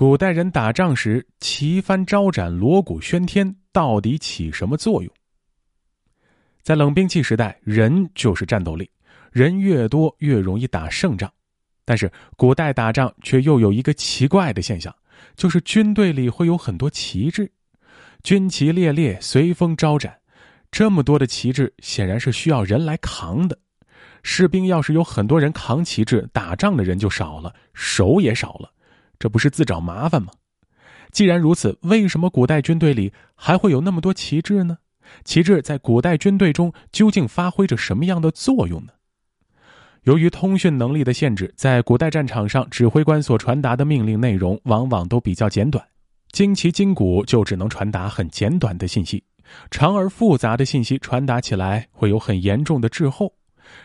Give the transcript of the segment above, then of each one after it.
古代人打仗时旗帆招展、锣鼓喧天，到底起什么作用？在冷兵器时代，人就是战斗力，人越多越容易打胜仗。但是古代打仗却又有一个奇怪的现象，就是军队里会有很多旗帜，军旗猎猎，随风招展。这么多的旗帜，显然是需要人来扛的。士兵要是有很多人扛旗帜，打仗的人就少了，手也少了，这不是自找麻烦吗？既然如此，为什么古代军队里还会有那么多旗帜呢？旗帜在古代军队中究竟发挥着什么样的作用呢？由于通讯能力的限制，在古代战场上，指挥官所传达的命令内容往往都比较简短，旌旗筋骨就只能传达很简短的信息，长而复杂的信息传达起来会有很严重的滞后。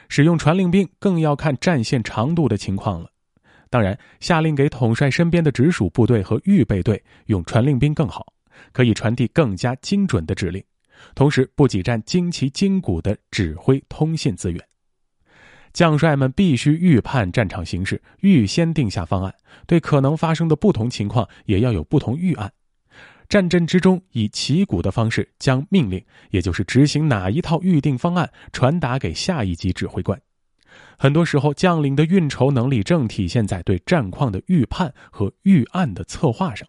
使用传令兵更要看战线长度的情况了。当然，下令给统帅身边的直属部队和预备队用传令兵更好，可以传递更加精准的指令，同时不挤占旌旗筋骨的指挥通信资源。将帅们必须预判战场形势，预先定下方案，对可能发生的不同情况也要有不同预案。战阵之中，以旗鼓的方式将命令，也就是执行哪一套预定方案，传达给下一级指挥官。很多时候，将领的运筹能力正体现在对战况的预判和预案的策划上。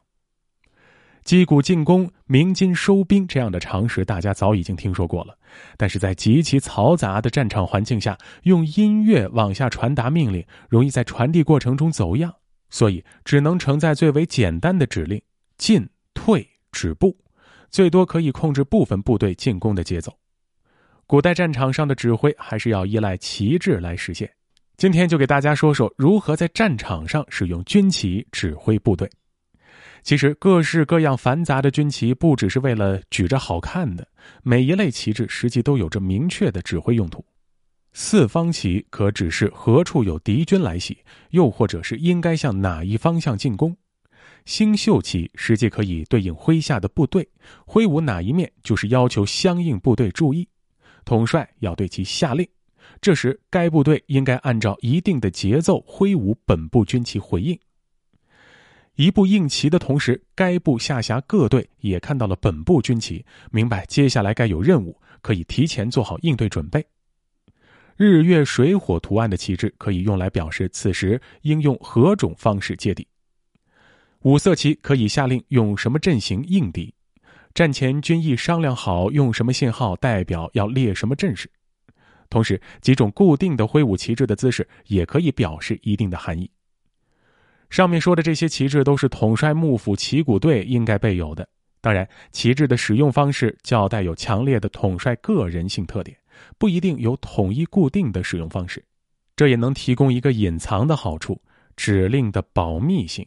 击鼓进攻、鸣金收兵这样的常识，大家早已经听说过了。但是在极其嘈杂的战场环境下，用音乐往下传达命令，容易在传递过程中走样，所以只能承载最为简单的指令：进。退止步，最多可以控制部分部队进攻的节奏。古代战场上的指挥还是要依赖旗帜来实现。今天就给大家说说如何在战场上使用军旗指挥部队。其实各式各样繁杂的军旗不只是为了举着好看的，每一类旗帜实际都有着明确的指挥用途。四方旗可指示何处有敌军来袭，又或者是应该向哪一方向进攻。星宿旗实际可以对应麾下的部队，挥舞哪一面就是要求相应部队注意，统帅要对其下令，这时该部队应该按照一定的节奏挥舞本部军旗回应。一部应旗的同时，该部下辖各队也看到了本部军旗，明白接下来该有任务，可以提前做好应对准备。日月水火图案的旗帜可以用来表示此时应用何种方式接敌。五色旗可以下令用什么阵型应敌，战前军役商量好用什么信号代表要列什么阵势。同时，几种固定的挥舞旗帜的姿势也可以表示一定的含义。上面说的这些旗帜都是统帅幕府旗鼓队应该备有的。当然，旗帜的使用方式较带有强烈的统帅个人性特点，不一定有统一固定的使用方式。这也能提供一个隐藏的好处：指令的保密性。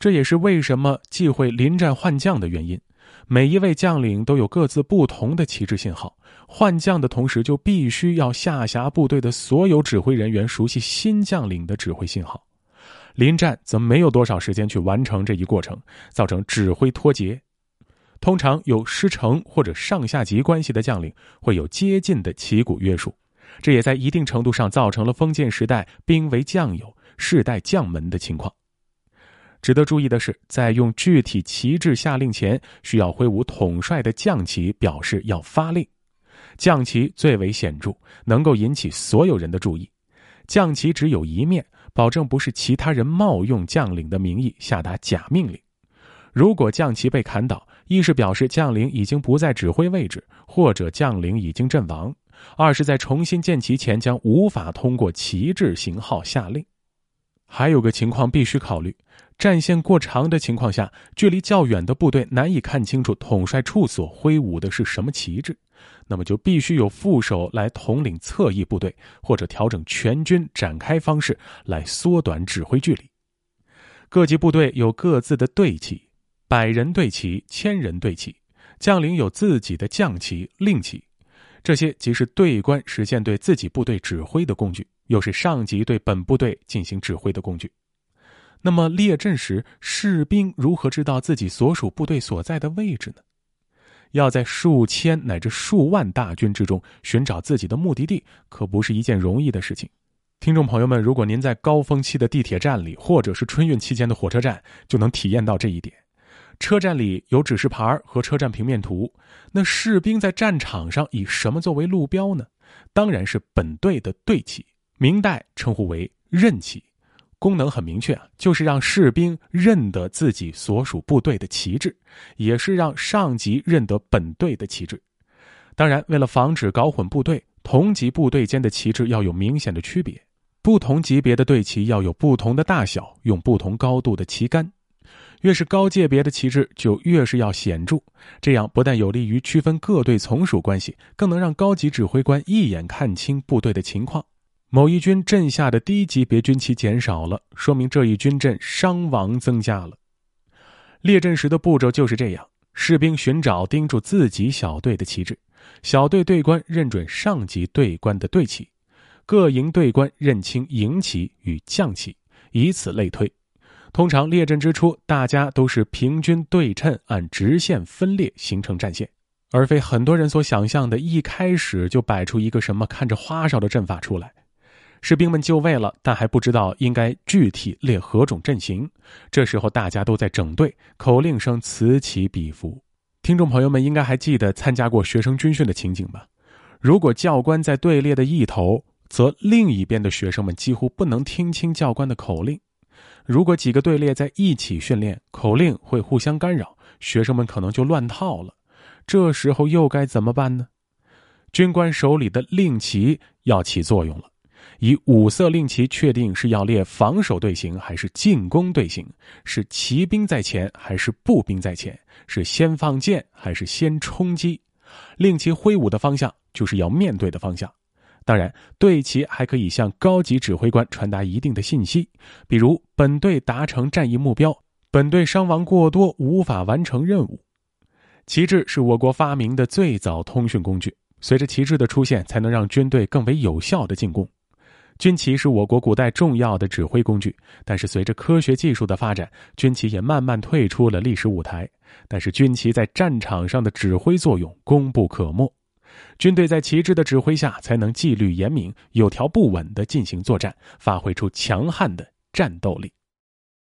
这也是为什么忌讳临战换将的原因。每一位将领都有各自不同的旗帜信号，换将的同时就必须要下辖部队的所有指挥人员熟悉新将领的指挥信号。临战则没有多少时间去完成这一过程，造成指挥脱节。通常有师承或者上下级关系的将领会有接近的旗鼓约束，这也在一定程度上造成了封建时代兵为将友、世代将门的情况。值得注意的是，在用具体旗帜下令前，需要挥舞统帅的将旗，表示要发令。将旗最为显著，能够引起所有人的注意。将旗只有一面，保证不是其他人冒用将领的名义下达假命令。如果将旗被砍倒，一是表示将领已经不在指挥位置，或者将领已经阵亡；二是在重新建旗前将无法通过旗帜型号下令。还有个情况必须考虑。战线过长的情况下，距离较远的部队难以看清楚统帅处所挥舞的是什么旗帜，那么就必须有副手来统领侧翼部队，或者调整全军展开方式来缩短指挥距离。各级部队有各自的队旗，百人队旗、千人队旗，将领有自己的将旗、令旗，这些即是队官实现对自己部队指挥的工具，又是上级对本部队进行指挥的工具。那么列阵时，士兵如何知道自己所属部队所在的位置呢？要在数千乃至数万大军之中寻找自己的目的地，可不是一件容易的事情。听众朋友们，如果您在高峰期的地铁站里，或者是春运期间的火车站，就能体验到这一点。车站里有指示牌和车站平面图，那士兵在战场上以什么作为路标呢？当然是本队的队旗，明代称呼为任旗，功能很明确啊，就是让士兵认得自己所属部队的旗帜，也是让上级认得本队的旗帜。当然，为了防止搞混部队，同级部队间的旗帜要有明显的区别，不同级别的队旗要有不同的大小，用不同高度的旗杆。越是高界别的旗帜，就越是要显著。这样不但有利于区分各队从属关系，更能让高级指挥官一眼看清部队的情况。某一军阵下的低级别军旗减少了，说明这一军阵伤亡增加了。列阵时的步骤就是这样：士兵寻找盯住自己小队的旗帜，小队队官认准上级队官的队旗，各营队官认清营旗与将旗，以此类推。通常列阵之初，大家都是平均对称，按直线分列形成战线，而非很多人所想象的，一开始就摆出一个什么看着花哨的阵法出来。士兵们就位了，但还不知道应该具体列何种阵型。这时候大家都在整队，口令声此起彼伏。听众朋友们应该还记得参加过学生军训的情景吧？如果教官在队列的一头，则另一边的学生们几乎不能听清教官的口令。如果几个队列在一起训练，口令会互相干扰，学生们可能就乱套了。这时候又该怎么办呢？军官手里的令旗要起作用了。以五色令旗确定是要列防守队形还是进攻队形，是骑兵在前还是步兵在前，是先放箭还是先冲击。令旗挥舞的方向就是要面对的方向。当然，队旗还可以向高级指挥官传达一定的信息，比如本队达成战役目标，本队伤亡过多，无法完成任务。旗帜是我国发明的最早通讯工具，随着旗帜的出现，才能让军队更为有效的进攻。军旗是我国古代重要的指挥工具，但是随着科学技术的发展，军旗也慢慢退出了历史舞台。但是军旗在战场上的指挥作用功不可没。军队在旗帜的指挥下，才能纪律严明、有条不紊地进行作战，发挥出强悍的战斗力。